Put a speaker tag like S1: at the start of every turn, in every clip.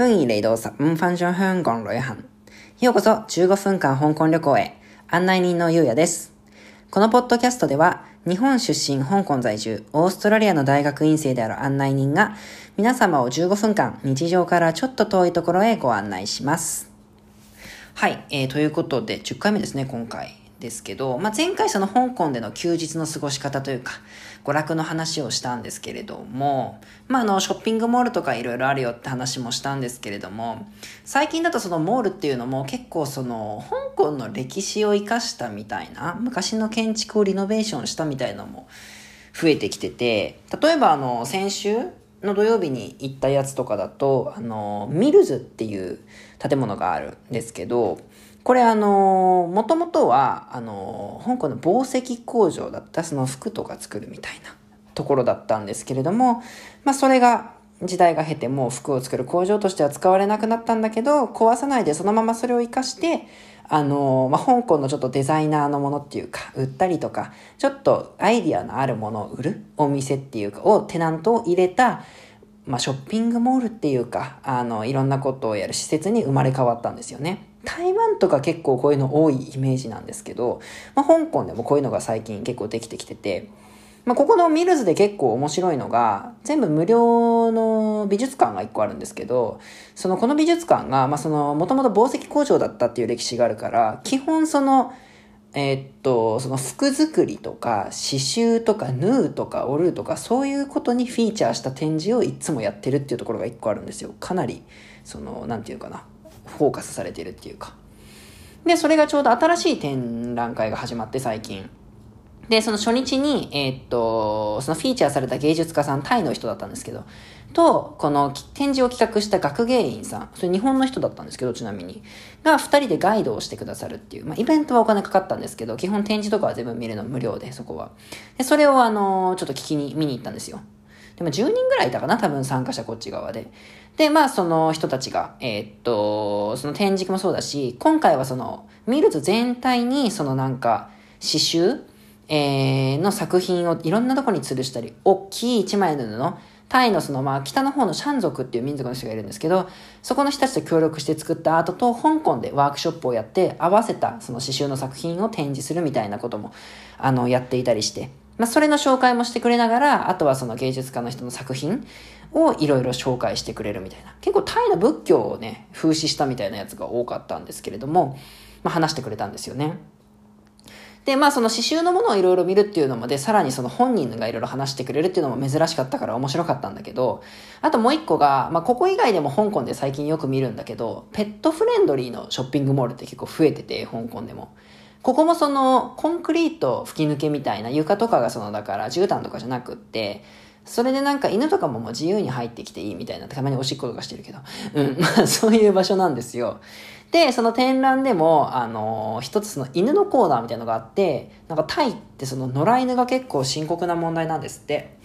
S1: 歡迎嚟到十五分鐘香港旅行。ようこそ15分間香港旅行へ。案内人のゆうやです。このポッドキャストでは、日本出身、香港在住、オーストラリアの大学院生である案内人が、皆様を15分間、日常からちょっと遠いところへご案内します。はい、えー、ということで、10回目ですね、今回。ですけど、まあ、前回その香港での休日の過ごし方というか、娯楽の話をしたんですけれども、まあ、あの、ショッピングモールとかいろいろあるよって話もしたんですけれども、最近だとそのモールっていうのも結構その、香港の歴史を生かしたみたいな、昔の建築をリノベーションしたみたいなのも増えてきてて、例えばあの、先週の土曜日に行ったやつとかだと、あの、ミルズっていう建物があるんですけど、これあの、もともとは、あの、香港の紡績工場だったその服とか作るみたいなところだったんですけれども、まあそれが時代が経てもう服を作る工場としては使われなくなったんだけど、壊さないでそのままそれを活かして、あの、まあ、香港のちょっとデザイナーのものっていうか、売ったりとか、ちょっとアイディアのあるものを売るお店っていうか、をテナントを入れた、まあ、ショッピングモールっていうか、あの、いろんなことをやる施設に生まれ変わったんですよね。台湾とか結構こういうの多いイメージなんですけど、まあ、香港でもこういうのが最近結構できてきてて、まあ、ここのミルズで結構面白いのが、全部無料の美術館が一個あるんですけど、そのこの美術館が、まあ、その、もともと紡績工場だったっていう歴史があるから、基本その、えー、っと、その服作りとか、刺繍とか、縫うとか、織るとか、そういうことにフィーチャーした展示をいつもやってるっていうところが一個あるんですよ。かなり、その、なんていうかな、フォーカスされてるっていうか。で、それがちょうど新しい展覧会が始まって最近。で、その初日に、えー、っと、そのフィーチャーされた芸術家さん、タイの人だったんですけど、と、この展示を企画した学芸員さん、それ日本の人だったんですけど、ちなみに、が二人でガイドをしてくださるっていう、まあ、イベントはお金かかったんですけど、基本展示とかは全部見るの無料で、そこは。で、それをあの、ちょっと聞きに、見に行ったんですよ。でも10人ぐらいいたかな多分参加者こっち側で。で、まあその人たちが、えー、っと、その展示もそうだし、今回はその、ミルズ全体にそのなんか、刺繍、えー、の作品をいろんなとこに吊るしたり、大きい一枚の布、タイのそのまあ北の方のシャン族っていう民族の人がいるんですけど、そこの人たちと協力して作ったアートと香港でワークショップをやって合わせたその刺繍の作品を展示するみたいなことも、あの、やっていたりして、まあ、それの紹介もしてくれながら、あとはその芸術家の人の作品をいろいろ紹介してくれるみたいな。結構タイの仏教をね、風刺したみたいなやつが多かったんですけれども、まあ、話してくれたんですよね。で、まあその刺繍のものをいろいろ見るっていうのもで、さらにその本人がいろいろ話してくれるっていうのも珍しかったから面白かったんだけど、あともう一個が、まあここ以外でも香港で最近よく見るんだけど、ペットフレンドリーのショッピングモールって結構増えてて、香港でも。ここもそのコンクリート吹き抜けみたいな床とかがそのだから絨毯とかじゃなくって、それでなんか犬とかももう自由に入ってきていいみたいな、たまにおしっことかしてるけど、うん、まあそういう場所なんですよ。で、その展覧でも、あのー、一つその犬のコーナーみたいなのがあって、なんかタイってその野良犬が結構深刻な問題なんですって。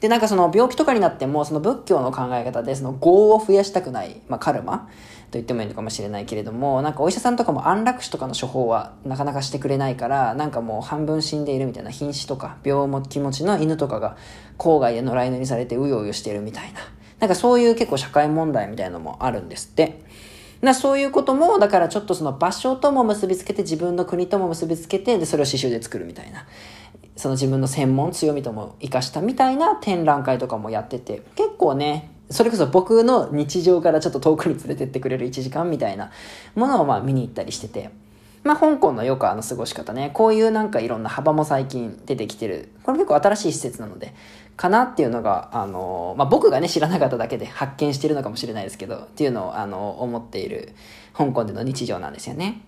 S1: で、なんかその病気とかになっても、その仏教の考え方で、その業を増やしたくない、まあカルマ言ってもいいのかもしれないけれども、なんかお医者さんとかも安楽死とかの処方はなかなかしてくれないから、なんかもう半分死んでいるみたいな瀕死とか病気持ちの犬とかが郊外で野良犬にされてうようよしてるみたいな。なんかそういう結構社会問題みたいなのもあるんですって。なそういうことも、だからちょっとその場所とも結びつけて、自分の国とも結びつけて、で、それを刺繍で作るみたいな。その自分の専門、強みとも活かしたみたいな展覧会とかもやってて、結構ね、それこそ僕の日常からちょっと遠くに連れてってくれる1時間みたいなものをまあ見に行ったりしてて、まあ香港のよくあの過ごし方ね、こういうなんかいろんな幅も最近出てきてる。これ結構新しい施設なので、かなっていうのが、あの、まあ僕がね知らなかっただけで 発見してるのかもしれないですけど、っていうのをあの思っている香港での日常なんですよね。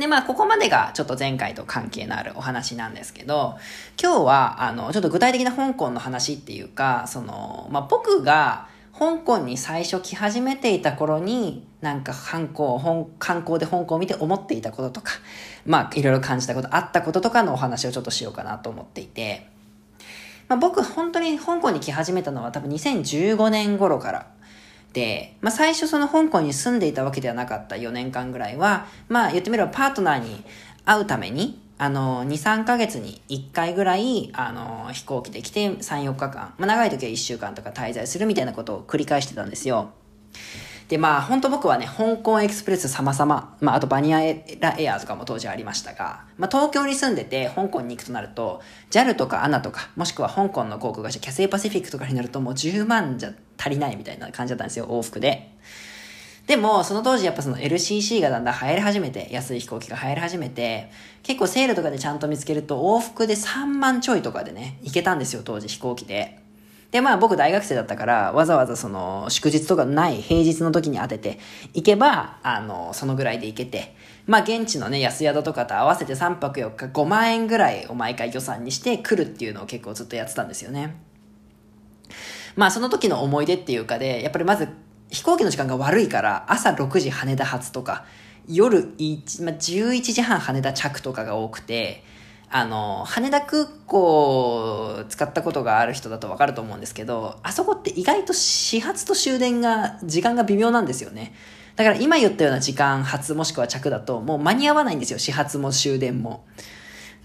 S1: で、まあ、ここまでがちょっと前回と関係のあるお話なんですけど、今日は、あの、ちょっと具体的な香港の話っていうか、その、まあ、僕が香港に最初来始めていた頃に、なんか観光、観光で香港を見て思っていたこととか、まあ、いろいろ感じたこと、あったこととかのお話をちょっとしようかなと思っていて、まあ、僕本当に香港に来始めたのは多分2015年頃から、まあ、最初その香港に住んでいたわけではなかった4年間ぐらいは、まあ言ってみればパートナーに会うために、あの、2、3ヶ月に1回ぐらい、あの、飛行機で来て3、4日間、まあ長い時は1週間とか滞在するみたいなことを繰り返してたんですよ。で、まあ、本当僕はね、香港エクスプレス様々、まあ、あとバニアエラエアーとかも当時ありましたが、まあ、東京に住んでて香港に行くとなると、JAL とか ANA とか、もしくは香港の航空会社、キャセイパシフィックとかになるともう10万じゃ足りないみたいな感じだったんですよ、往復で。でも、その当時やっぱその LCC がだんだん流行り始めて、安い飛行機が流行り始めて、結構セールとかでちゃんと見つけると往復で3万ちょいとかでね、行けたんですよ、当時飛行機で。で、まあ僕大学生だったから、わざわざその祝日とかない平日の時に当てて行けば、あの、そのぐらいで行けて、まあ現地のね、安宿とかと合わせて3泊4日5万円ぐらいを毎回予算にして来るっていうのを結構ずっとやってたんですよね。まあその時の思い出っていうかで、やっぱりまず飛行機の時間が悪いから朝6時羽田発とか、夜1、まあ、11時半羽田着とかが多くて、あの、羽田空港を使ったことがある人だとわかると思うんですけど、あそこって意外と始発と終電が、時間が微妙なんですよね。だから今言ったような時間発もしくは着だともう間に合わないんですよ。始発も終電も。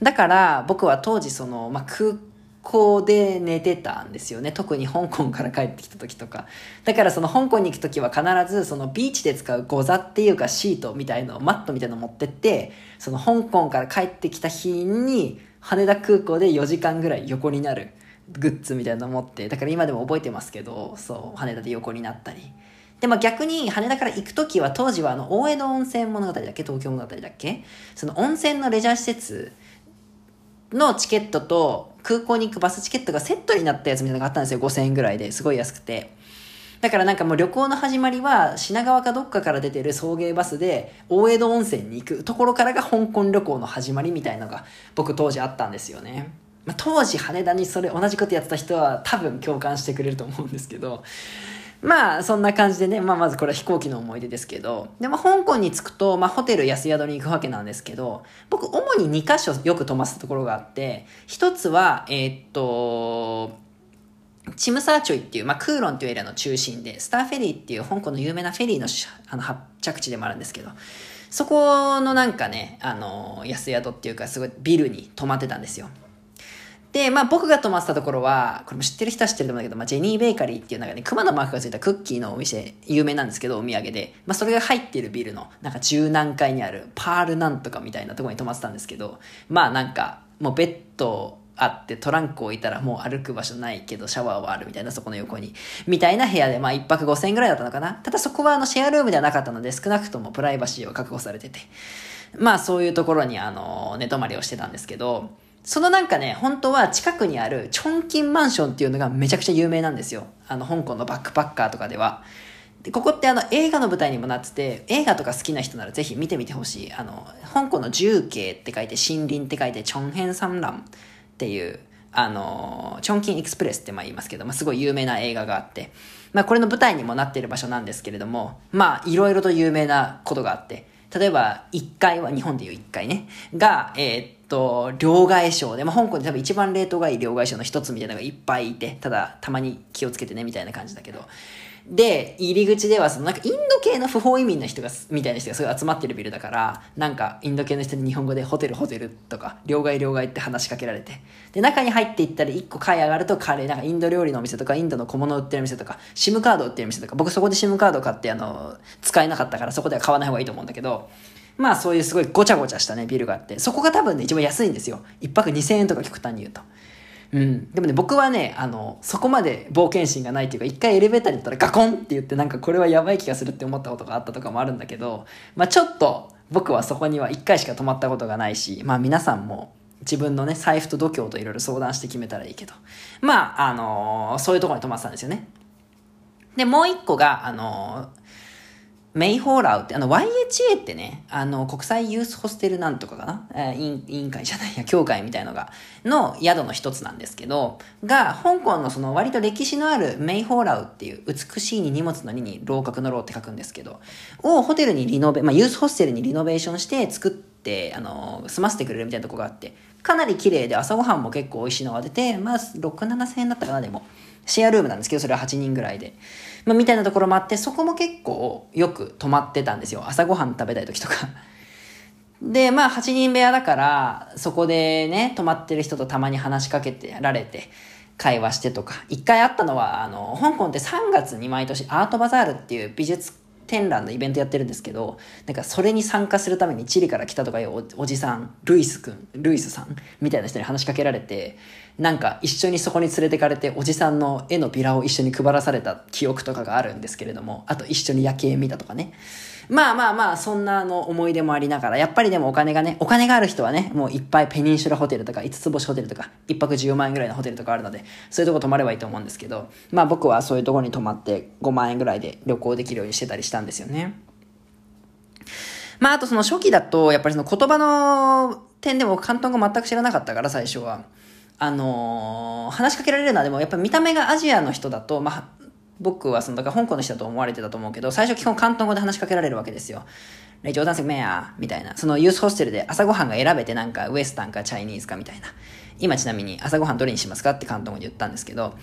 S1: だから僕は当時その、まあ、空港で寝てたんですよね。特に香港から帰ってきた時とか。だからその香港に行く時は必ずそのビーチで使うゴザっていうかシートみたいのを、マットみたいの持ってって、その香港から帰ってきた日に羽田空港で4時間ぐらい横になるグッズみたいなの持って、だから今でも覚えてますけど、そう、羽田で横になったり。で、まあ逆に羽田から行くときは当時はあの大江戸温泉物語だっけ？東京物語だっけ？その温泉のレジャー施設のチケットと空港に行くバスチケットがセットになったやつみたいなのがあったんですよ。5000円ぐらいですごい安くて。だからなんかもう旅行の始まりは品川かどっかから出てる送迎バスで大江戸温泉に行くところからが香港旅行の始まりみたいのが僕当時あったんですよね。まあ、当時羽田にそれ同じことやってた人は多分共感してくれると思うんですけど、まあ、そんな感じでね、まあ、まずこれは飛行機の思い出ですけど、でも香港に着くと、まあ、ホテル安宿に行くわけなんですけど、僕、主に2箇所よく泊まったところがあって、一つは、えー、っと、チムサーチョイっていう、まあ、クーロンっていうエリアの中心で、スターフェリーっていう香港の有名なフェリーのあの発着地でもあるんですけど、そこのなんかね、あの、安宿っていうか、すごいビルに泊まってたんですよ。で、まあ僕が泊まってたところは、これも知ってる人は知ってると思うんだけど、まあジェニーベーカリーっていうなんかね、熊のマークがついたクッキーのお店、有名なんですけど、お土産で。まあそれが入っているビルの、なんか十何階にある、パールなんとかみたいなところに泊まってたんですけど、まあなんか、もうベッドあってトランク置いたらもう歩く場所ないけどシャワーはあるみたいなそこの横に。みたいな部屋でまあ一泊5000円ぐらいだったのかな。ただそこはあのシェアルームではなかったので少なくともプライバシーを確保されてて。まあそういうところにあの寝泊まりをしてたんですけどそのなんかね、本当は近くにあるチョンキンマンションっていうのがめちゃくちゃ有名なんですよ。あの、香港のバックパッカーとかでは。で、ここってあの映画の舞台にもなってて、映画とか好きな人ならぜひ見てみてほしい。あの、香港の重慶って書いて森林って書いてチョンヘンサンランっていう、あの、チョンキンエクスプレスってまあ言いますけど、まあすごい有名な映画があって、まあこれの舞台にもなっている場所なんですけれども、まあいろいろと有名なことがあって、例えば1階は、日本でいう1階ね、が、えー、っと、両替商で、まあ、香港で多分一番レートがいい両替商の一つみたいなのがいっぱいいて、ただ、たまに気をつけてね、みたいな感じだけど。で、入り口では、そのなんかインド系の不法移民の人が、みたいな人がすごい集まってるビルだから、なんかインド系の人に日本語でホテルホテルとか、両替両替って話しかけられて。で、中に入っていったら一個階上がるとカレー、なんかインド料理のお店とか、インドの小物売ってる店とか、シムカード売ってる店とか、僕そこでシムカード買ってあの、使えなかったからそこでは買わない方がいいと思うんだけど、まあそういうすごいごちゃごちゃしたね、ビルがあって、そこが多分ね、一番安いんですよ。一泊2000円とか極端に言うと。うん。でもね、僕はね、あの、そこまで冒険心がないっていうか、一回エレベーターに行ったらガコンって言って、なんかこれはやばい気がするって思ったことがあったとかもあるんだけど、まあちょっと、僕はそこには一回しか泊まったことがないし、まあ皆さんも、自分のね、財布と度胸といろいろ相談して決めたらいいけど。まあ、あのー、そういうところに泊まってたんですよね。で、もう一個が、あのーメイホーラウって、あの、YHA ってね、あの、国際ユースホステルなんとかかな、えー、委員会じゃないや、協会みたいのが、の宿の一つなんですけど、が、香港のその割と歴史のあるメイホーラウっていう、美しいに荷物の2に楼閣の楼って書くんですけど、をホテルにリノベ、まあ、ユースホステルにリノベーションして作って、あの、済ませてくれるみたいなとこがあって、かなり綺麗で朝ごはんも結構美味しいのが出て、まあ、6、7千円だったかな、でも。シェアルームなんですけど、それは8人ぐらいで。まあ、みたいなところもあって、そこも結構よく泊まってたんですよ。朝ごはん食べたい時とか。で、まあ、8人部屋だから、そこでね、泊まってる人とたまに話しかけてられて、会話してとか、一回あったのは、あの、香港って3月に毎年アートバザールっていう美術展覧のイベントやってるんですけど、なんかそれに参加するためにチリから来たとかいうおじさん、ルイスくん、ルイスさんみたいな人に話しかけられて、なんか一緒にそこに連れてかれて、おじさんの絵のビラを一緒に配らされた記憶とかがあるんですけれども、あと一緒に夜景見たとかね。まあまあまあ、そんなの思い出もありながら、やっぱりでもお金がね、お金がある人はね、もういっぱいペニンシュラホテルとか、5つ星ホテルとか、1泊10万円ぐらいのホテルとかあるので、そういうとこ泊まればいいと思うんですけど、まあ僕はそういうとこに泊まって5万円ぐらいで旅行できるようにしてたりしたんですよね。まああとその初期だと、やっぱりその言葉の点でも関東語全く知らなかったから最初は。あのー、話しかけられるのはでもやっぱ見た目がアジアの人だと、まあ、僕はその、だから香港の人だと思われてたと思うけど、最初基本広東語で話しかけられるわけですよ。レ冗談すめやみたいな。そのユースホステルで朝ごはんが選べてなんかウエスタンかチャイニーズかみたいな。今ちなみに朝ごはんどれにしますかって広東語で言ったんですけど、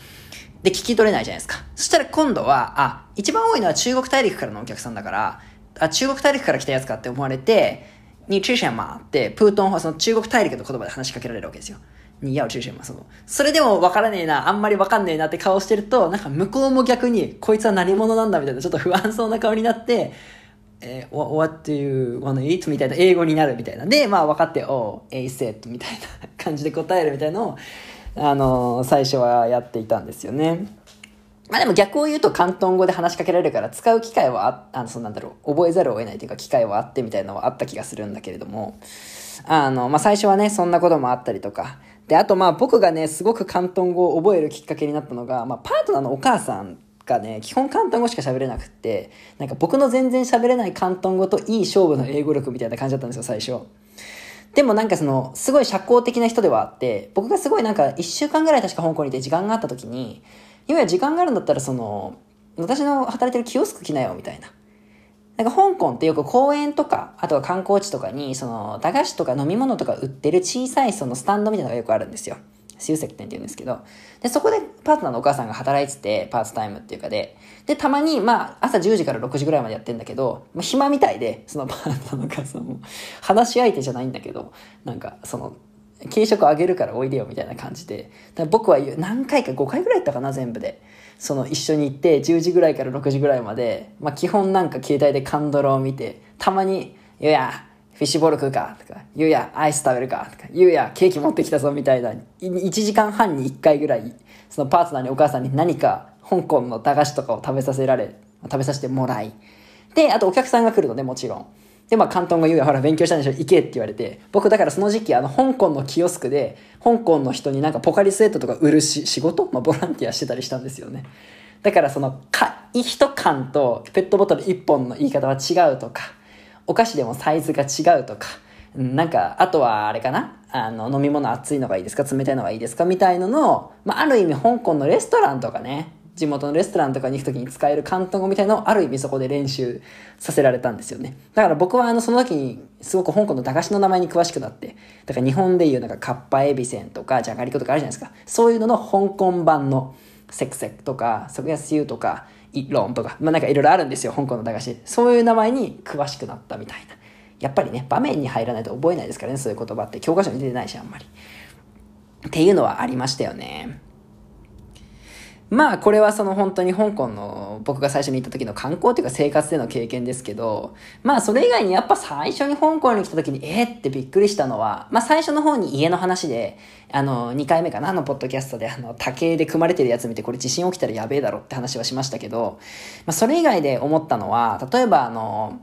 S1: で、聞き取れないじゃないですか。そしたら今度は、あ、一番多いのは中国大陸からのお客さんだから、あ、中国大陸から来たやつかって思われて、ニュートリションマーって、プートンはその中国大陸の言葉で話しかけられるわけですよ。にやを中心まその。それでも分からねえな、あんまり分かんねえなって顔してると、なんか向こうも逆に、こいつは何者なんだみたいな、ちょっと不安そうな顔になって、えー、what do you wanna eat? みたいな、英語になるみたいな。で、まあ分かって、oh, a set みたいな感じで答えるみたいなのを、あのー、最初はやっていたんですよね。まあでも逆を言うと広東語で話しかけられるから使う機会はあ、あの、そうなんだろう、覚えざるを得ないというか機会はあってみたいなのはあった気がするんだけれども、あの、まあ最初はね、そんなこともあったりとか、で、あとまあ僕がね、すごく広東語を覚えるきっかけになったのが、まあパートナーのお母さんがね、基本広東語しか喋れなくって、なんか僕の全然喋れない広東語といい勝負の英語力みたいな感じだったんですよ、最初。でもなんかその、すごい社交的な人ではあって、僕がすごいなんか1週間ぐらい確か香港にいて時間があった時に、いわゆる時間があるんだったらその、私の働いてるキオスク来なよ、みたいな。なんか香港ってよく公園とか、あとは観光地とかに、その、駄菓子とか飲み物とか売ってる小さいそのスタンドみたいなのがよくあるんですよ。集積店って言うんですけど。で、そこでパートナーのお母さんが働いてて、パーツタイムっていうかで。で、たまに、まあ、朝10時から6時ぐらいまでやってんだけど、まあ、暇みたいで、そのパートナーのお母さんも、話し相手じゃないんだけど、なんか、その、軽食あげるからおいでよみたいな感じで。僕は何回か5回ぐらい行ったかな、全部で。その一緒に行って10時ぐらいから6時ぐらいまで、まあ基本なんか携帯でカンドラを見て、たまに、ゆうや、フィッシュボール食うか？とか、ゆうや、アイス食べるか？とか、ゆうや、ケーキ持ってきたぞみたいな、1時間半に1回ぐらい、そのパートナーにお母さんに何か香港の駄菓子とかを食べさせられ、食べさせてもらい。で、あとお客さんが来るのでもちろん。で、まあ、関東語言うや、ほら、勉強したんでしょ、行けって言われて、僕、だからその時期、あの、香港のキオスクで、香港の人になんかポカリスエットとか売るし仕事？まあ、ボランティアしてたりしたんですよね。だからその、か、一缶とペットボトル一本の言い方は違うとか、お菓子でもサイズが違うとか、なんか、あとはあれかな？あの、飲み物熱いのがいいですか？冷たいのがいいですか？みたいのの、まあ、ある意味香港のレストランとかね、地元のレストランとかに行くときに使える広東語みたいなのをある意味そこで練習させられたんですよね。だから僕はあのその時にすごく香港の駄菓子の名前に詳しくなって、だから日本でいうなんかカッパエビセンとかじゃがりことかあるじゃないですか。そういうのの香港版のセクセクとか、ソクヤスユとか、イロンとか、まあなんかいろいろあるんですよ、香港の駄菓子。そういう名前に詳しくなったみたいな。やっぱりね、場面に入らないと覚えないですからね、そういう言葉って。教科書に出てないし、あんまり。っていうのはありましたよね。まあこれはその本当に香港の僕が最初に行った時の観光というか生活での経験ですけど、まあそれ以外にやっぱ最初に香港に来た時にえー、ってびっくりしたのは、まあ最初の方に家の話で、あの2回目かな、あのポッドキャストであの竹で組まれてるやつ見てこれ地震起きたらやべえだろって話はしましたけど、まあそれ以外で思ったのは、例えばあの、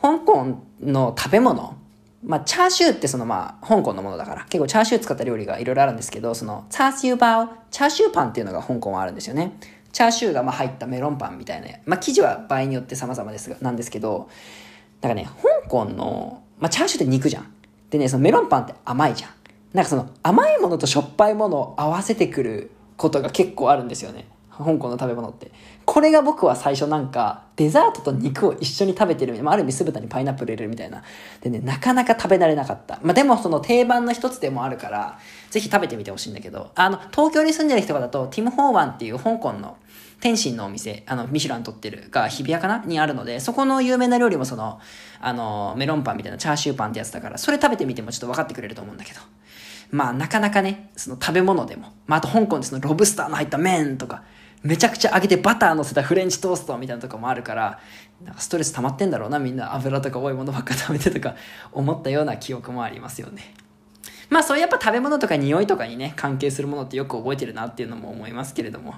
S1: 香港の食べ物、まあ、チャーシューってそのまあ、香港のものだから、結構チャーシュー使った料理がいろいろあるんですけど、その、チャーシューバー、チャーシューパンっていうのが香港はあるんですよね。チャーシューがま入ったメロンパンみたいな。まあ、生地は場合によって様々ですが、なんですけど、だかね、香港の、まあ、チャーシューって肉じゃん。でね、そのメロンパンって甘いじゃん。なんかその、甘いものとしょっぱいものを合わせてくることが結構あるんですよね。香港の食べ物って。これが僕は最初なんか、デザートと肉を一緒に食べてる、まあ、ある意味酢豚にパイナップル入れるみたいな。でね、なかなか食べ慣れなかった。まあ、でもその定番の一つでもあるから、ぜひ食べてみてほしいんだけど、あの、東京に住んでる人だと、ティム・ホーワンっていう香港の天津のお店、あの、ミシュラン取ってるが、日比谷かな？にあるので、そこの有名な料理もその、あの、メロンパンみたいなチャーシューパンってやつだから、それ食べてみてもちょっと分かってくれると思うんだけど。まあなかなかね、その食べ物でも、まああと香港でそのロブスターの入った麺とか、めちゃくちゃ揚げてバター乗せたフレンチトーストみたいなとこもあるから、なんかストレス溜まってんだろうな、みんな油とか多いものばっか食べてとか思ったような記憶もありますよね。まあそういうやっぱ食べ物とか匂いとかにね、関係するものってよく覚えてるなっていうのも思いますけれども。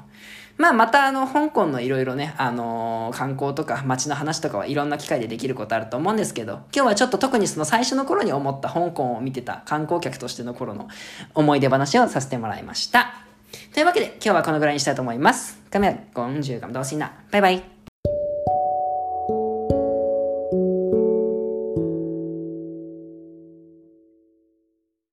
S1: まあまたあの、香港のいろいろね、あのー、観光とか街の話とかはいろんな機会でできることあると思うんですけど、今日はちょっと特にその最初の頃に思った香港を見てた観光客としての頃の思い出話をさせてもらいました。というわけで今日はこのぐらいにしたいと思います。今日公主咁多先啦，拜拜。